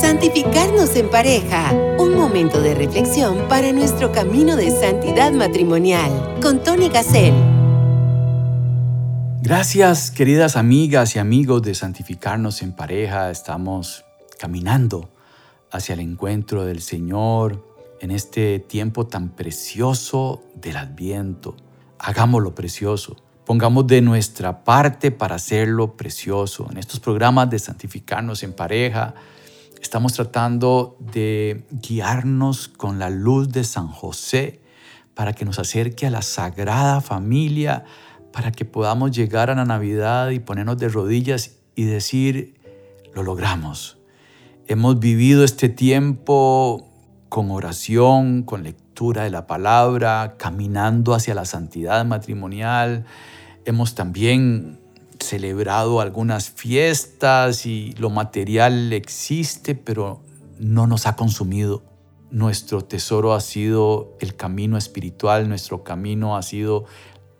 Santificarnos en pareja, un momento de reflexión para nuestro camino de santidad matrimonial, con Tony Gassel. Gracias, queridas amigas y amigos de Santificarnos en pareja. Estamos caminando hacia el encuentro del Señor en este tiempo tan precioso del Adviento. Hagámoslo precioso. Pongamos de nuestra parte para hacerlo precioso. En estos programas de santificarnos en pareja, estamos tratando de guiarnos con la luz de San José para que nos acerque a la sagrada familia, para que podamos llegar a la Navidad y ponernos de rodillas y decir, lo logramos. Hemos vivido este tiempo con oración, con lectura de la palabra, caminando hacia la santidad matrimonial. Hemos también celebrado algunas fiestas y lo material existe, pero no nos ha consumido. Nuestro tesoro ha sido el camino espiritual, nuestro camino ha sido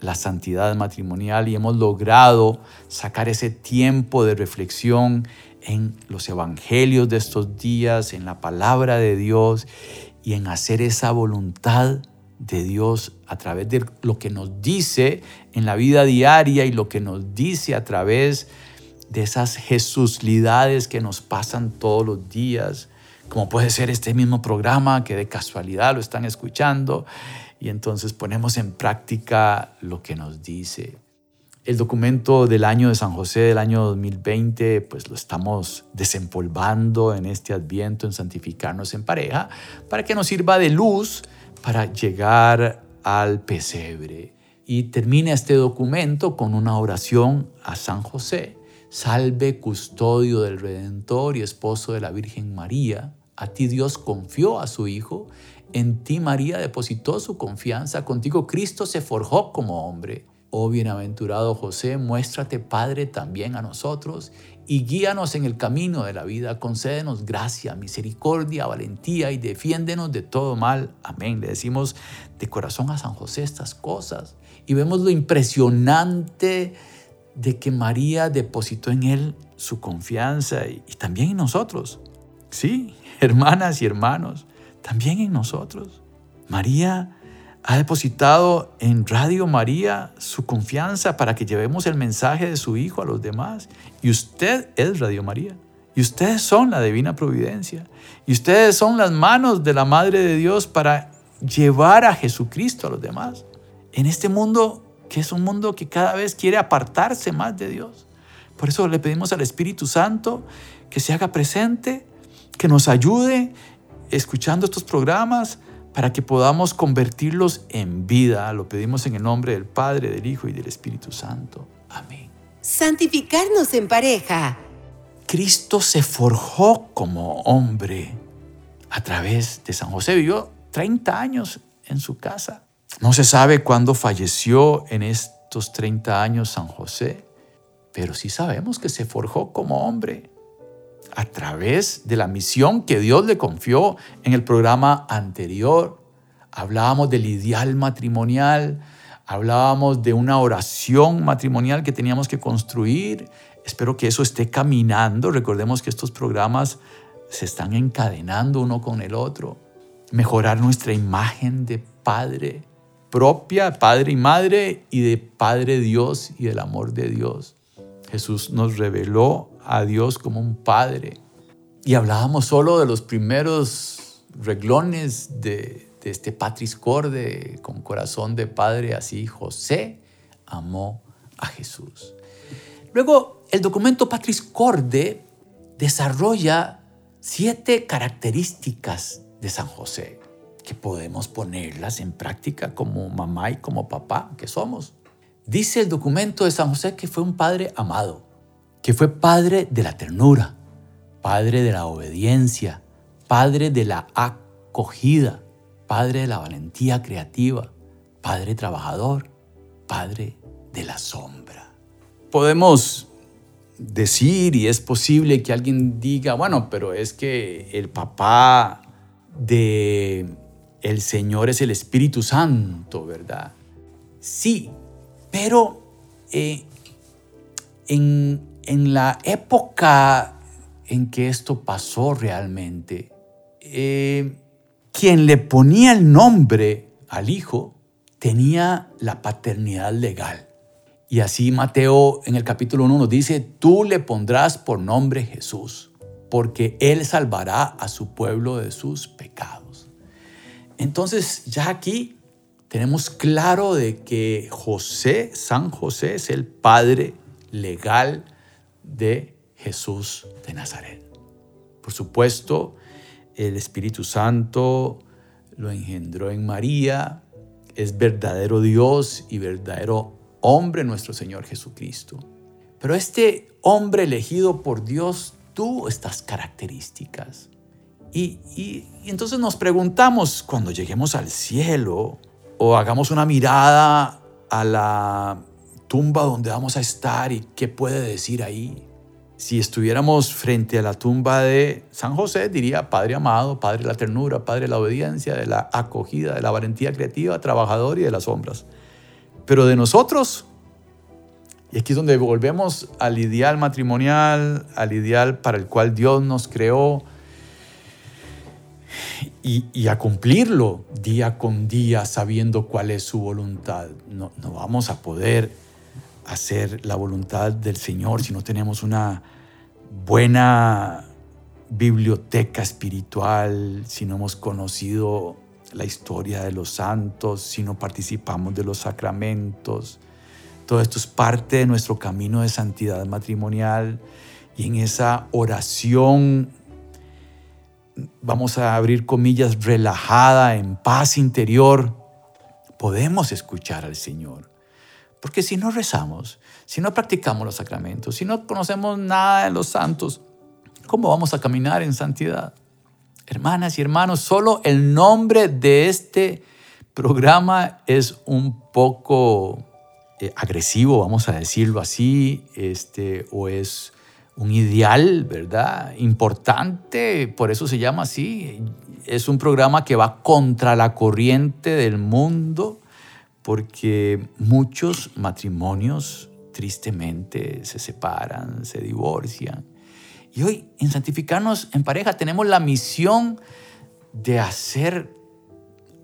la santidad matrimonial y hemos logrado sacar ese tiempo de reflexión en los evangelios de estos días, en la palabra de Dios y en hacer esa voluntad de Dios a través de lo que nos dice en la vida diaria y lo que nos dice a través de esas jesuslidades que nos pasan todos los días, como puede ser este mismo programa que de casualidad lo están escuchando y entonces ponemos en práctica lo que nos dice. El documento del año de San José del año 2020, pues lo estamos desempolvando en este adviento, en santificarnos en pareja, para que nos sirva de luz para llegar al pesebre. Y termina este documento con una oración a San José. Salve, custodio del Redentor y esposo de la Virgen María. A ti Dios confió a su Hijo. En ti María depositó su confianza. Contigo Cristo se forjó como hombre. Oh bienaventurado José, muéstrate Padre también a nosotros y guíanos en el camino de la vida. Concédenos gracia, misericordia, valentía y defiéndenos de todo mal. Amén. Le decimos de corazón a San José estas cosas y vemos lo impresionante de que María depositó en él su confianza y, y también en nosotros. Sí, hermanas y hermanos, también en nosotros. María ha depositado en Radio María su confianza para que llevemos el mensaje de su Hijo a los demás. Y usted es Radio María. Y ustedes son la divina providencia. Y ustedes son las manos de la Madre de Dios para llevar a Jesucristo a los demás. En este mundo que es un mundo que cada vez quiere apartarse más de Dios. Por eso le pedimos al Espíritu Santo que se haga presente, que nos ayude escuchando estos programas, para que podamos convertirlos en vida. Lo pedimos en el nombre del Padre, del Hijo y del Espíritu Santo. Amén. Santificarnos en pareja. Cristo se forjó como hombre a través de San José. Vivió 30 años en su casa. No se sabe cuándo falleció en estos 30 años San José, pero sí sabemos que se forjó como hombre a través de la misión que Dios le confió en el programa anterior. Hablábamos del ideal matrimonial, hablábamos de una oración matrimonial que teníamos que construir. Espero que eso esté caminando. Recordemos que estos programas se están encadenando uno con el otro. Mejorar nuestra imagen de padre propia, padre y madre, y de Padre Dios y del amor de Dios. Jesús nos reveló a Dios como un padre. Y hablábamos solo de los primeros reglones de, este Patris Corde, con corazón de padre, así José amó a Jesús. Luego, el documento Patris Corde desarrolla siete características de San José que podemos ponerlas en práctica como mamá y como papá que somos. Dice el documento de San José que fue un padre amado, que fue padre de la ternura, padre de la obediencia, padre de la acogida, padre de la valentía creativa, padre trabajador, padre de la sombra. Podemos decir y es posible que alguien diga, bueno, pero es que el papá de el Señor es el Espíritu Santo, ¿verdad? Sí, pero eh, en, en la época en que esto pasó realmente. Eh, quien le ponía el nombre al hijo tenía la paternidad legal. Y así Mateo en el capítulo 1 nos dice, tú le pondrás por nombre Jesús, porque él salvará a su pueblo de sus pecados. Entonces ya aquí tenemos claro de que José, San José, es el padre legal de Jesús de Nazaret. Por supuesto, el Espíritu Santo lo engendró en María, es verdadero Dios y verdadero hombre nuestro Señor Jesucristo. Pero este hombre elegido por Dios tuvo estas características. Y, y, entonces nos preguntamos, cuando lleguemos al cielo o hagamos una mirada a la tumba donde vamos a estar y qué puede decir ahí, si estuviéramos frente a la tumba de San José, diría Padre amado, Padre de la ternura, Padre de la obediencia, de la acogida, de la valentía creativa, trabajador y de las sombras. Pero de nosotros, y aquí es donde volvemos al ideal matrimonial, al ideal para el cual Dios nos creó, y, a cumplirlo día con día, sabiendo cuál es su voluntad. No, no vamos a poder hacer la voluntad del Señor si no tenemos una buena biblioteca espiritual, si no hemos conocido la historia de los santos, si no participamos de los sacramentos. Todo esto es parte de nuestro camino de santidad matrimonial y en esa oración, vamos a abrir comillas, relajada, en paz interior, podemos escuchar al Señor. Porque si no rezamos, si no practicamos los sacramentos, si no conocemos nada de los santos, ¿cómo vamos a caminar en santidad? Hermanas y hermanos, solo el nombre de este programa es un poco eh, agresivo, vamos a decirlo así, este, o es un ideal, ¿verdad? Importante, por eso se llama así. Es un programa que va contra la corriente del mundo porque muchos matrimonios tristemente se separan, se divorcian. Y hoy en Santificarnos en pareja tenemos la misión de hacer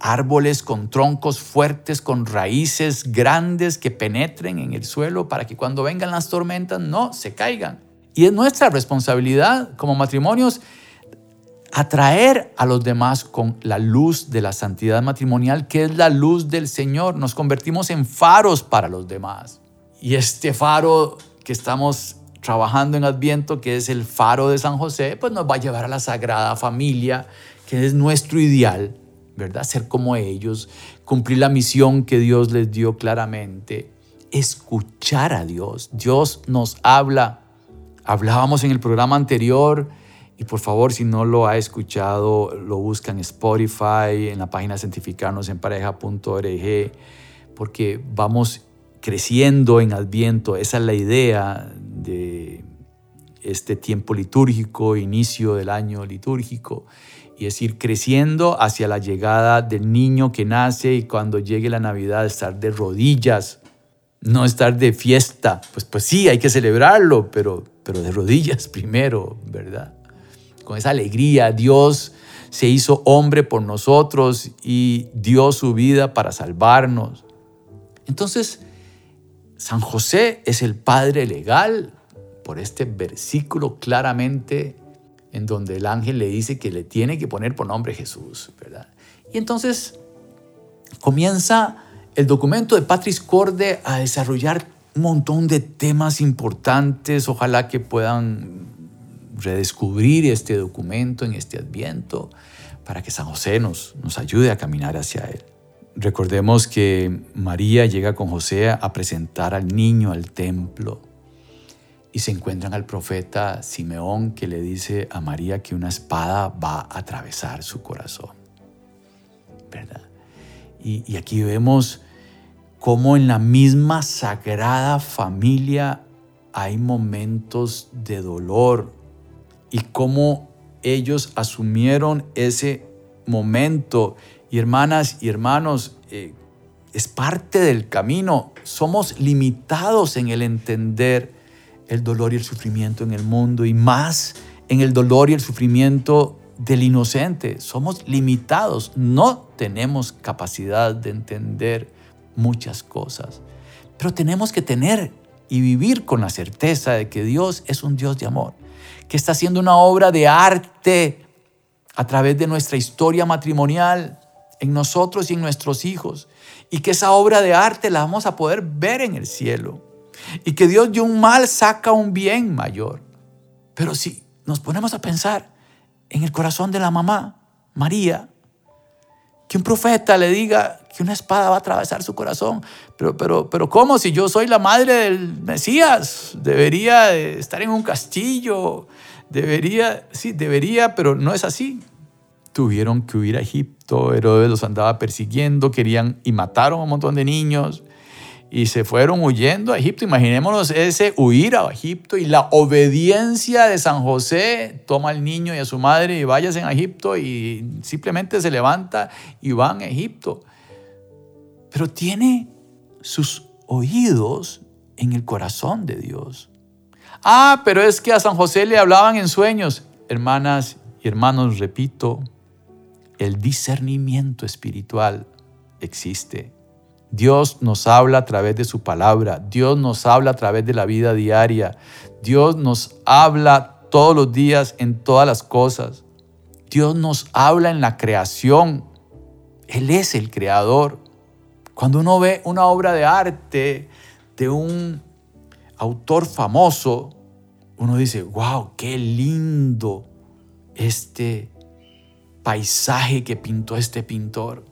árboles con troncos fuertes, con raíces grandes que penetren en el suelo para que cuando vengan las tormentas no se caigan. Y es nuestra responsabilidad como matrimonios atraer a los demás con la luz de la santidad matrimonial, que es la luz del Señor. Nos convertimos en faros para los demás. Y este faro que estamos trabajando en Adviento, que es el faro de San José, pues nos va a llevar a la Sagrada Familia, que es nuestro ideal, ¿verdad? Ser como ellos, cumplir la misión que Dios les dio claramente, escuchar a Dios. Dios nos habla. Hablábamos en el programa anterior y por favor, si no lo ha escuchado, lo busca en Spotify, en la página santificarnosenpareja.org, porque vamos creciendo en Adviento. Esa es la idea de este tiempo litúrgico, inicio del año litúrgico, y es ir creciendo hacia la llegada del niño que nace y cuando llegue la Navidad estar de rodillas, no estar de fiesta. Pues, pues sí, hay que celebrarlo, pero, pero de rodillas primero, ¿verdad? Con esa alegría. Dios se hizo hombre por nosotros y dio su vida para salvarnos. Entonces, San José es el padre legal por este versículo claramente en donde el ángel le dice que le tiene que poner por nombre Jesús, ¿verdad? Y entonces comienza el documento de Patris Corde a desarrollar un montón de temas importantes, ojalá que puedan redescubrir este documento en este adviento para que San José nos, nos ayude a caminar hacia él. Recordemos que María llega con José a presentar al niño al templo y se encuentran al profeta Simeón que le dice a María que una espada va a atravesar su corazón. ¿Verdad? Y, y aquí vemos cómo en la misma sagrada familia hay momentos de dolor, y cómo ellos asumieron ese momento. Y hermanas y hermanos, eh, es parte del camino. Somos limitados en el entender el dolor y el sufrimiento en el mundo y más en el dolor y el sufrimiento del inocente. Somos limitados, no tenemos capacidad de entender muchas cosas, pero tenemos que tener y vivir con la certeza de que Dios es un Dios de amor, que está haciendo una obra de arte a través de nuestra historia matrimonial, en nosotros y en nuestros hijos, y que esa obra de arte la vamos a poder ver en el cielo, y que Dios de un mal saca un bien mayor. Pero si nos ponemos a pensar en el corazón de la mamá, María, que un profeta le diga que una espada va a atravesar su corazón. Pero, pero, pero ¿cómo? Si yo soy la madre del Mesías, debería estar en un castillo, debería, sí, debería, pero no es así. Tuvieron que huir a Egipto, Herodes los andaba persiguiendo, querían y mataron a un montón de niños y se fueron huyendo a Egipto. Imaginémonos ese huir a Egipto y la obediencia de San José. Toma al niño y a su madre y vayas a Egipto y simplemente se levanta y van a Egipto. Pero tiene sus oídos en el corazón de Dios. Ah, pero es que a San José le hablaban en sueños. Hermanas y hermanos, repito, el discernimiento espiritual existe Dios nos habla a través de su palabra, Dios nos habla a través de la vida diaria, Dios nos habla todos los días en todas las cosas, Dios nos habla en la creación, Él es el creador. Cuando uno ve una obra de arte de un autor famoso, uno dice, wow, qué lindo este paisaje que pintó este pintor.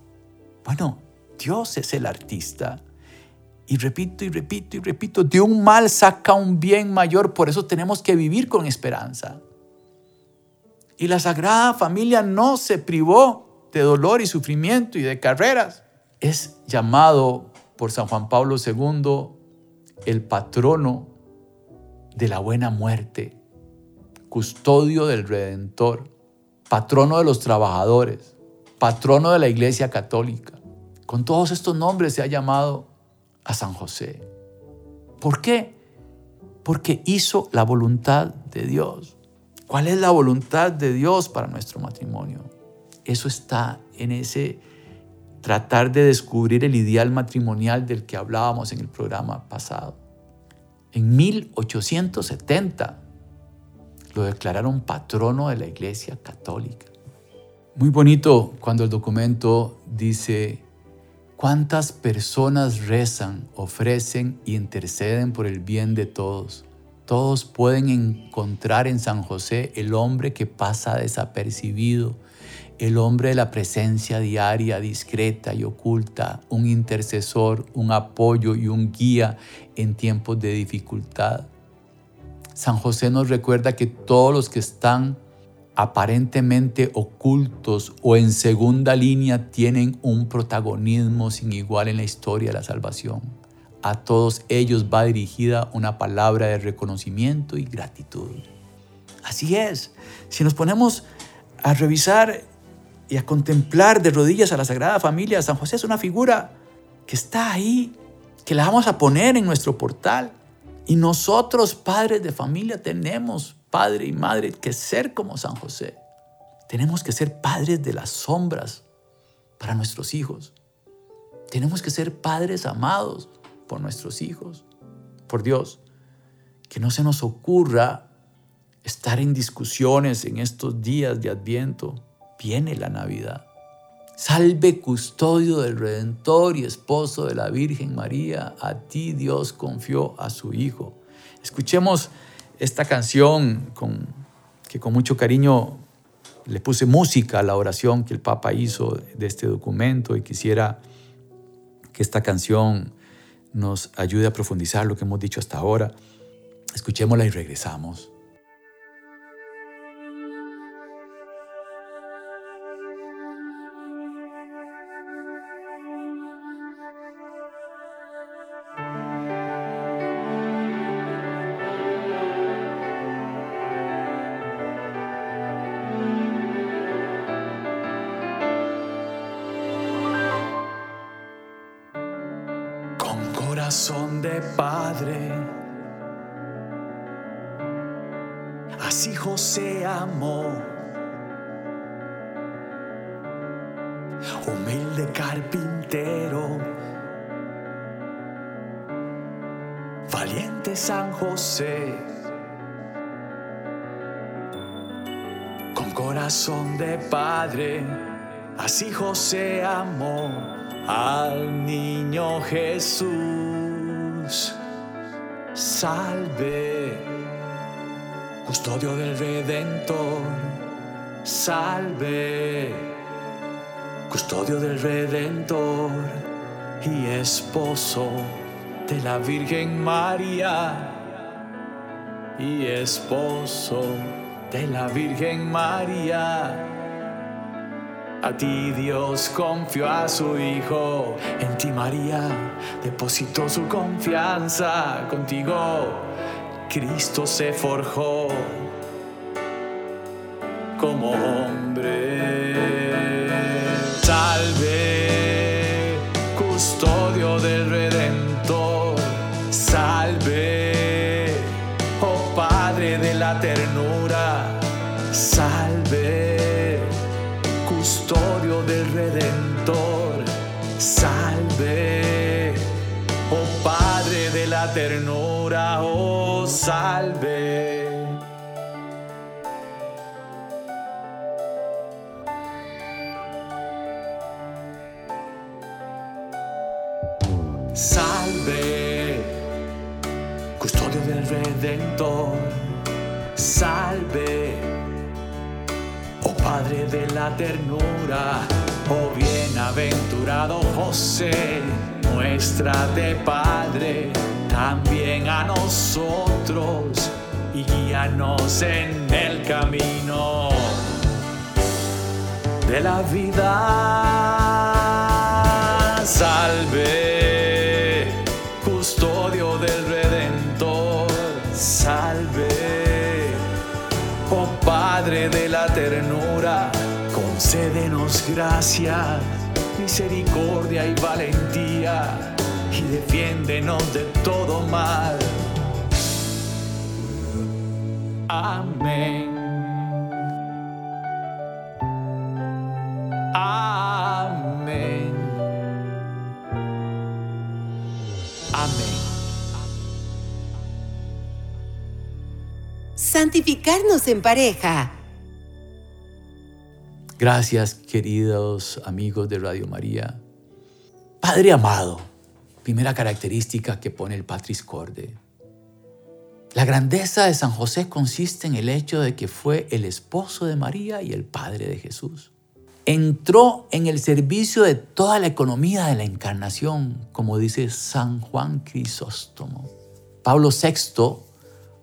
Bueno, Dios es el artista. Y repito y repito y repito, de un mal saca un bien mayor, por eso tenemos que vivir con esperanza. Y la Sagrada Familia no se privó de dolor y sufrimiento y de carreras. Es llamado por San Juan Pablo II el patrono de la buena muerte, custodio del Redentor, patrono de los trabajadores, patrono de la Iglesia Católica. Con todos estos nombres se ha llamado a San José. ¿Por qué? Porque hizo la voluntad de Dios. ¿Cuál es la voluntad de Dios para nuestro matrimonio? Eso está en ese tratar de descubrir el ideal matrimonial del que hablábamos en el programa pasado. En 1870 lo declararon patrono de la Iglesia Católica. Muy bonito cuando el documento dice ¿Cuántas personas rezan, ofrecen y interceden por el bien de todos? Todos pueden encontrar en San José el hombre que pasa desapercibido, el hombre de la presencia diaria, discreta y oculta, un intercesor, un apoyo y un guía en tiempos de dificultad. San José nos recuerda que todos los que están aparentemente ocultos o en segunda línea tienen un protagonismo sin igual en la historia de la salvación. A todos ellos va dirigida una palabra de reconocimiento y gratitud. Así es, si nos ponemos a revisar y a contemplar de rodillas a la Sagrada Familia, San José es una figura que está ahí, que la vamos a poner en nuestro portal. Y nosotros, padres de familia, tenemos padre y madre que ser como San José. Tenemos que ser padres de las sombras para nuestros hijos. Tenemos que ser padres amados por nuestros hijos, por Dios. Que no se nos ocurra estar en discusiones en estos días de Adviento. Viene la Navidad. Salve custodio del Redentor y esposo de la Virgen María, a ti Dios confió a su Hijo. Escuchemos esta canción que con mucho cariño le puse música a la oración que el Papa hizo de este documento y quisiera que esta canción nos ayude a profundizar lo que hemos dicho hasta ahora. Escuchémosla y regresamos. corazón de padre. Así José amó. Humilde carpintero. Valiente San José. Con corazón de padre. Así José amó al niño Jesús. Salve, custodio del Redentor, salve, custodio del Redentor y esposo de la Virgen María, y esposo de la Virgen María. A ti Dios confió a su Hijo, en ti María depositó su confianza, contigo Cristo se forjó como hombre. Oh salve. Salve, custodio del Redentor, salve Padre de la ternura, oh bienaventurado José, muéstrate Padre también a nosotros y guíanos en el camino de la vida. Salve, custodio del Redentor, salve Padre de la ternura, concédenos gracia, misericordia y valentía, y defiéndenos de todo mal. Amén. Amén. Amén. santificarnos en pareja. Gracias, queridos amigos de Radio María. Padre amado, primera característica que pone el Patris Corde. La grandeza de San José consiste en el hecho de que fue el esposo de María y el padre de Jesús. Entró en el servicio de toda la economía de la encarnación, como dice San Juan Crisóstomo. Pablo VI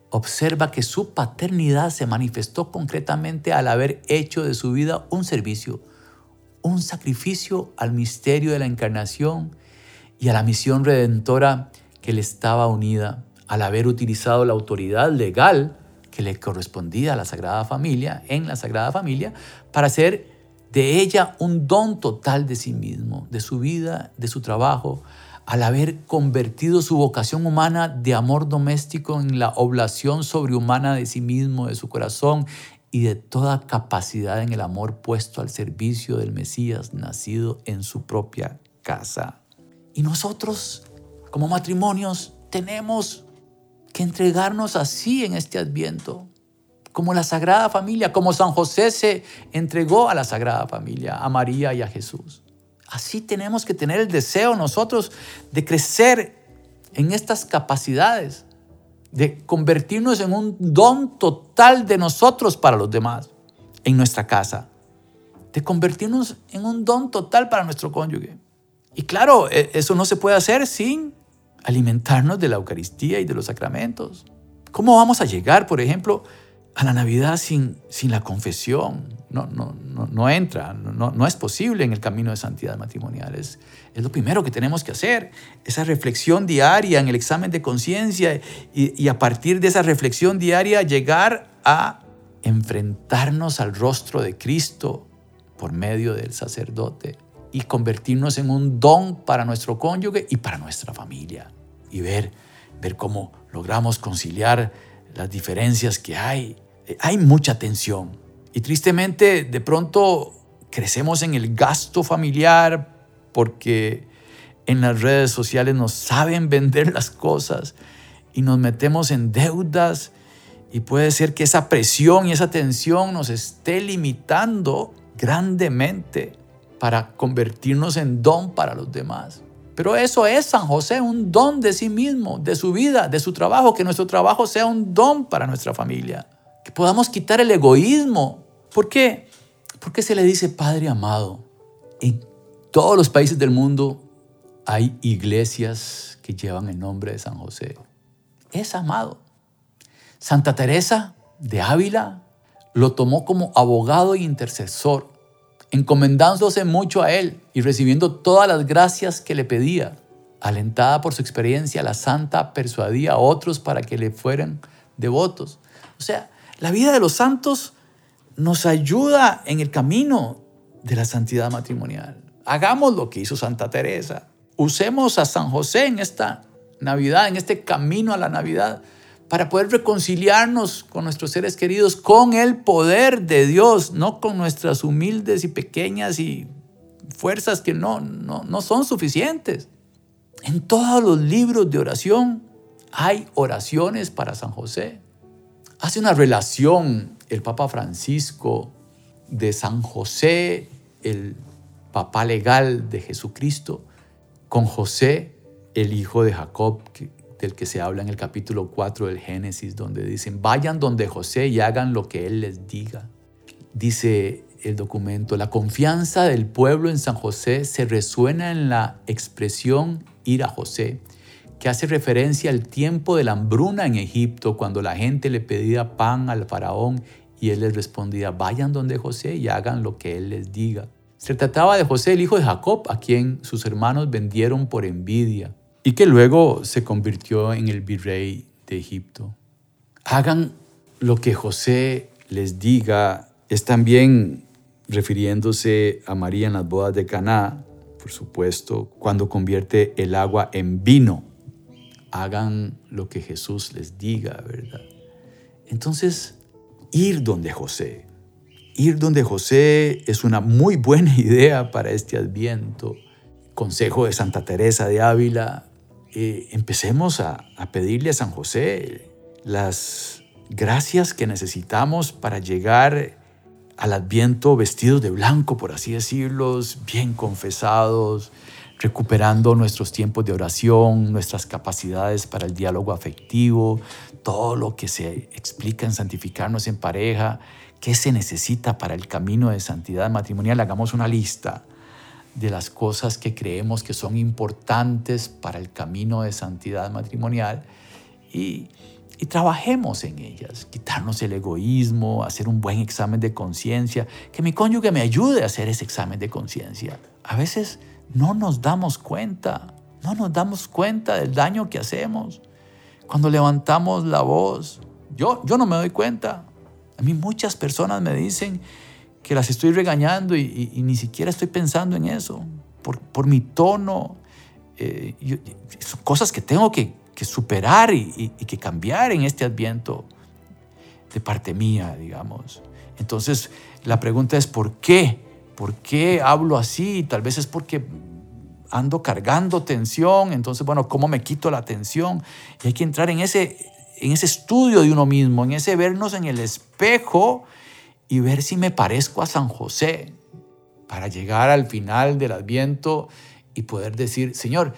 observa que su paternidad se manifestó concretamente al haber hecho de su vida un servicio, un sacrificio al misterio de la encarnación y a la misión redentora que le estaba unida, al haber utilizado la autoridad legal que le correspondía a la Sagrada Familia, en la Sagrada Familia, para hacer de ella un don total de sí mismo, de su vida, de su trabajo, al haber convertido su vocación humana de amor doméstico en la oblación sobrehumana de sí mismo, de su corazón y de toda capacidad en el amor puesto al servicio del Mesías nacido en su propia casa. Y nosotros, como matrimonios, tenemos que entregarnos así en este adviento, como la Sagrada Familia, como San José se entregó a la Sagrada Familia, a María y a Jesús. Así tenemos que tener el deseo nosotros de crecer en estas capacidades, de convertirnos en un don total de nosotros para los demás, en nuestra casa, de convertirnos en un don total para nuestro cónyuge. Y claro, e, eso no se puede hacer sin alimentarnos de la Eucaristía y de los sacramentos. ¿Cómo vamos a llegar, por ejemplo, a la Navidad sin, sin la confesión. No, no, no, entra, no, no, es posible en el camino de santidad matrimonial. Es, es, lo primero que tenemos que hacer, esa reflexión diaria en el examen de conciencia y a partir de esa reflexión diaria llegar a enfrentarnos al rostro de Cristo por medio del sacerdote y convertirnos en un don para nuestro cónyuge y para nuestra familia. Y ver, ver cómo logramos conciliar las diferencias que hay eh, hay mucha tensión. Y tristemente, de pronto crecemos en el gasto familiar porque en las redes sociales nos saben vender las cosas y nos metemos en deudas y puede ser que esa presión y esa tensión nos esté limitando grandemente para convertirnos en don para los demás. Pero eso es San José, un don de sí mismo, de su vida, de su trabajo, que nuestro trabajo sea un don para nuestra familia, que podamos quitar el egoísmo. ¿Por qué? Porque se le dice Padre amado. En todos los países del mundo hay iglesias que llevan el nombre de San José. Es amado. Santa Teresa de Ávila lo tomó como abogado e intercesor, encomendándose mucho a él y recibiendo todas las gracias que le pedía. Alentada por su experiencia, la santa persuadía a otros para que le fueran devotos. O sea, la vida de los santos nos ayuda en el camino de la santidad matrimonial. Hagamos lo que hizo Santa Teresa. Usemos a San José en esta Navidad, en este camino a la Navidad, para poder reconciliarnos con nuestros seres queridos, con el poder de Dios, no con nuestras humildes y pequeñas y fuerzas que no, no, no son suficientes. En todos los libros de oración hay oraciones para San José. Hace una relación el Papa Francisco de San José, el papá legal de Jesucristo, con José, el hijo de Jacob, del que se habla en el capítulo 4 del Génesis, donde dicen, vayan donde José y hagan lo que él les diga. Dice el documento, la confianza del pueblo en San José se resuena en la expresión ir a José, que hace referencia al tiempo de la hambruna en Egipto, cuando la gente le pedía pan al faraón y él les respondía, vayan donde José y hagan lo que él les diga. Se trataba de José, el hijo de Jacob, a quien sus hermanos vendieron por envidia y que luego se convirtió en el virrey de Egipto. Hagan lo que José les diga, es también refiriéndose a María en las bodas de Caná, por supuesto, cuando convierte el agua en vino. Hagan lo que Jesús les diga, ¿verdad? Entonces, ir donde José, Ir donde José es una muy buena idea para este adviento. Consejo de Santa Teresa de Ávila, eh, empecemos a, a pedirle a San José las gracias que necesitamos para llegar al adviento vestidos de blanco, por así decirlo, bien confesados, recuperando nuestros tiempos de oración, nuestras capacidades para el diálogo afectivo, todo lo que se explica en santificarnos en pareja, qué se necesita para el camino de santidad matrimonial. Hagamos una lista de las cosas que creemos que son importantes para el camino de santidad matrimonial y, trabajemos en ellas. Quitarnos el egoísmo, hacer un buen examen de conciencia, que mi cónyuge me ayude a hacer ese examen de conciencia. A veces no nos damos cuenta, no nos damos cuenta del daño que hacemos cuando levantamos la voz. Yo, yo no me doy cuenta. A mí muchas personas me dicen que las estoy regañando y, ni siquiera estoy pensando en eso, por, por mi tono. Eh, son cosas que tengo que, que superar y, y, que cambiar en este adviento de parte mía, digamos. Entonces, la pregunta es, ¿por qué? ¿Por qué hablo así? Tal vez es porque ando cargando tensión, entonces, bueno, ¿cómo me quito la tensión? Y hay que entrar en ese, en ese estudio de uno mismo, en ese vernos en el espejo y ver si me parezco a San José para llegar al final del adviento y poder decir, Señor,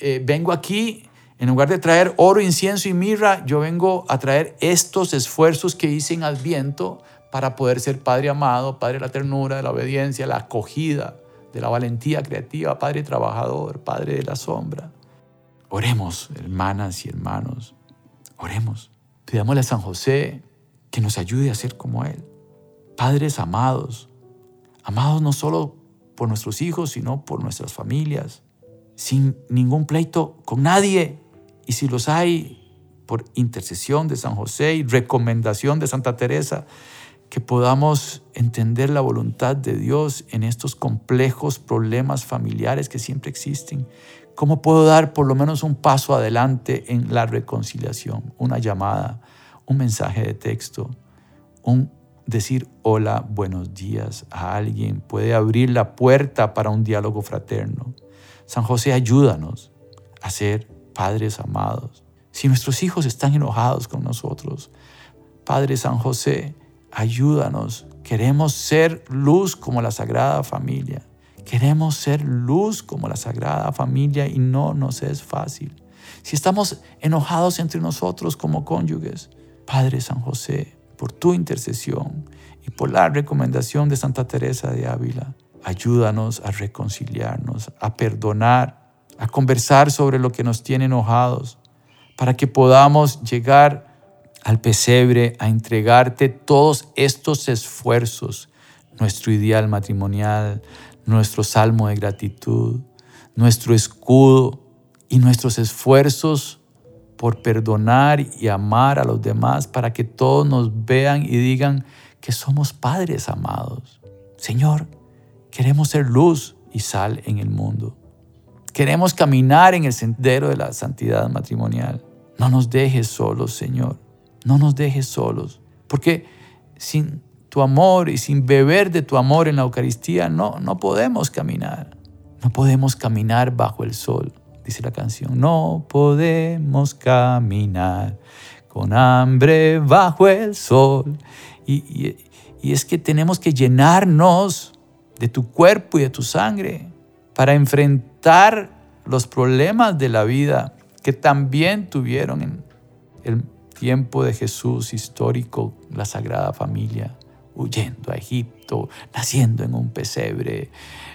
eh, vengo aquí, en lugar de traer oro, incienso y mirra, yo vengo a traer estos esfuerzos que hice en adviento para poder ser Padre amado, Padre de la ternura, de la obediencia, la acogida de la valentía creativa, Padre trabajador, Padre de la sombra. Oremos, hermanas y hermanos, oremos. Pidámosle a San José que nos ayude a ser como Él. Padres amados, amados no solo por nuestros hijos, sino por nuestras familias, sin ningún pleito con nadie. Y si los hay, por intercesión de San José y recomendación de Santa Teresa, que podamos entender la voluntad de Dios en estos complejos problemas familiares que siempre existen. ¿Cómo puedo dar por lo menos un paso adelante en la reconciliación? Una llamada, un mensaje de texto, un decir hola, buenos días a alguien, puede abrir la puerta para un diálogo fraterno. San José, ayúdanos a ser padres amados. Si nuestros hijos están enojados con nosotros, Padre San José, ayúdanos. Queremos ser luz como la Sagrada Familia. Queremos ser luz como la Sagrada Familia y no nos es fácil. Si estamos enojados entre nosotros como cónyuges, Padre San José, por tu intercesión y por la recomendación de Santa Teresa de Ávila, ayúdanos a reconciliarnos, a perdonar, a conversar sobre lo que nos tiene enojados, para que podamos llegar al pesebre a entregarte todos estos esfuerzos, nuestro ideal matrimonial, nuestro salmo de gratitud, nuestro escudo y nuestros esfuerzos por perdonar y amar a los demás para que todos nos vean y digan que somos padres amados. Señor, queremos ser luz y sal en el mundo. Queremos caminar en el sendero de la santidad matrimonial. No nos dejes solos, Señor. No nos dejes solos. Porque sin tu amor y sin beber de tu amor en la Eucaristía, no, no podemos caminar. No podemos caminar bajo el sol dice la canción, no podemos caminar con hambre bajo el sol. Y, es que tenemos que llenarnos de tu cuerpo y de tu sangre para enfrentar los problemas de la vida que también tuvieron en el tiempo de Jesús histórico, la Sagrada Familia, huyendo a Egipto, naciendo en un pesebre,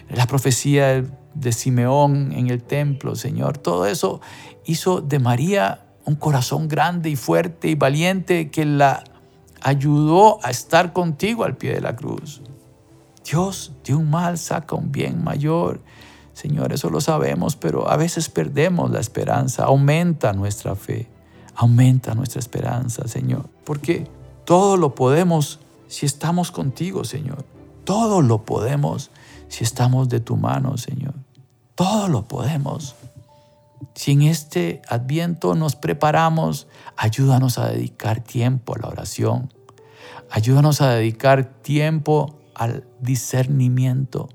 la profecía de Simeón en el templo, Señor. Todo eso hizo de María un corazón grande y fuerte y valiente que la ayudó a estar contigo al pie de la cruz. Dios de un mal saca un bien mayor. Señor, eso lo sabemos, pero a veces perdemos la esperanza. Aumenta nuestra fe, aumenta nuestra esperanza, Señor. Porque todo lo podemos si estamos contigo, Señor. Todo lo podemos si estamos de tu mano, Señor. Todo lo podemos. Si en este adviento nos preparamos, ayúdanos a dedicar tiempo a la oración. Ayúdanos a dedicar tiempo al discernimiento.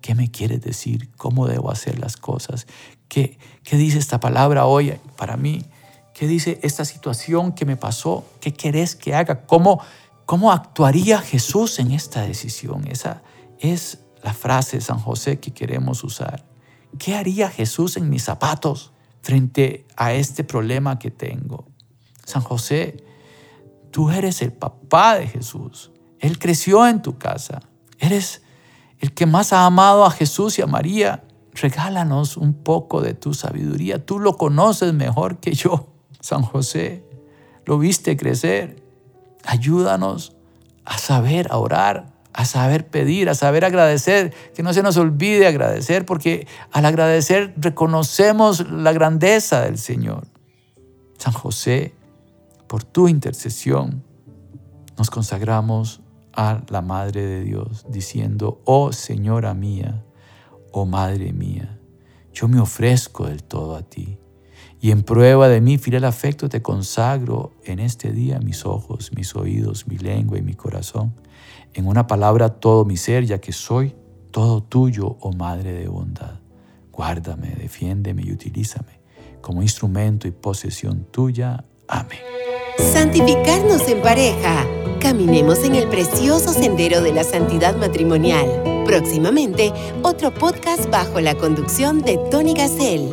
¿Qué me quieres decir? ¿Cómo debo hacer las cosas? ¿Qué, qué dice esta palabra hoy para mí? ¿Qué dice esta situación que me pasó? ¿Qué querés que haga? ¿Cómo, cómo actuaría Jesús en esta decisión? Esa es la frase San José que queremos usar. ¿Qué haría Jesús en mis zapatos frente a este problema que tengo? San José, tú eres el papá de Jesús. Él creció en tu casa. Eres el que más ha amado a Jesús y a María. Regálanos un poco de tu sabiduría. Tú lo conoces mejor que yo, San José. Lo viste crecer. Ayúdanos a saber a orar a saber pedir, a saber agradecer, que no se nos olvide agradecer, porque al agradecer reconocemos la grandeza del Señor. San José, por tu intercesión, nos consagramos a la Madre de Dios, diciendo, oh Señora mía, oh Madre mía, yo me ofrezco del todo a ti. Y en prueba de mi fiel afecto te consagro en este día mis ojos, mis oídos, mi lengua y mi corazón en una palabra todo mi ser, ya que soy todo tuyo, oh Madre de bondad. Guárdame, defiéndeme y utilízame como instrumento y posesión tuya. Amén. Santificarnos en pareja. Caminemos en el precioso sendero de la santidad matrimonial. Próximamente, otro podcast bajo la conducción de Tony Gassel.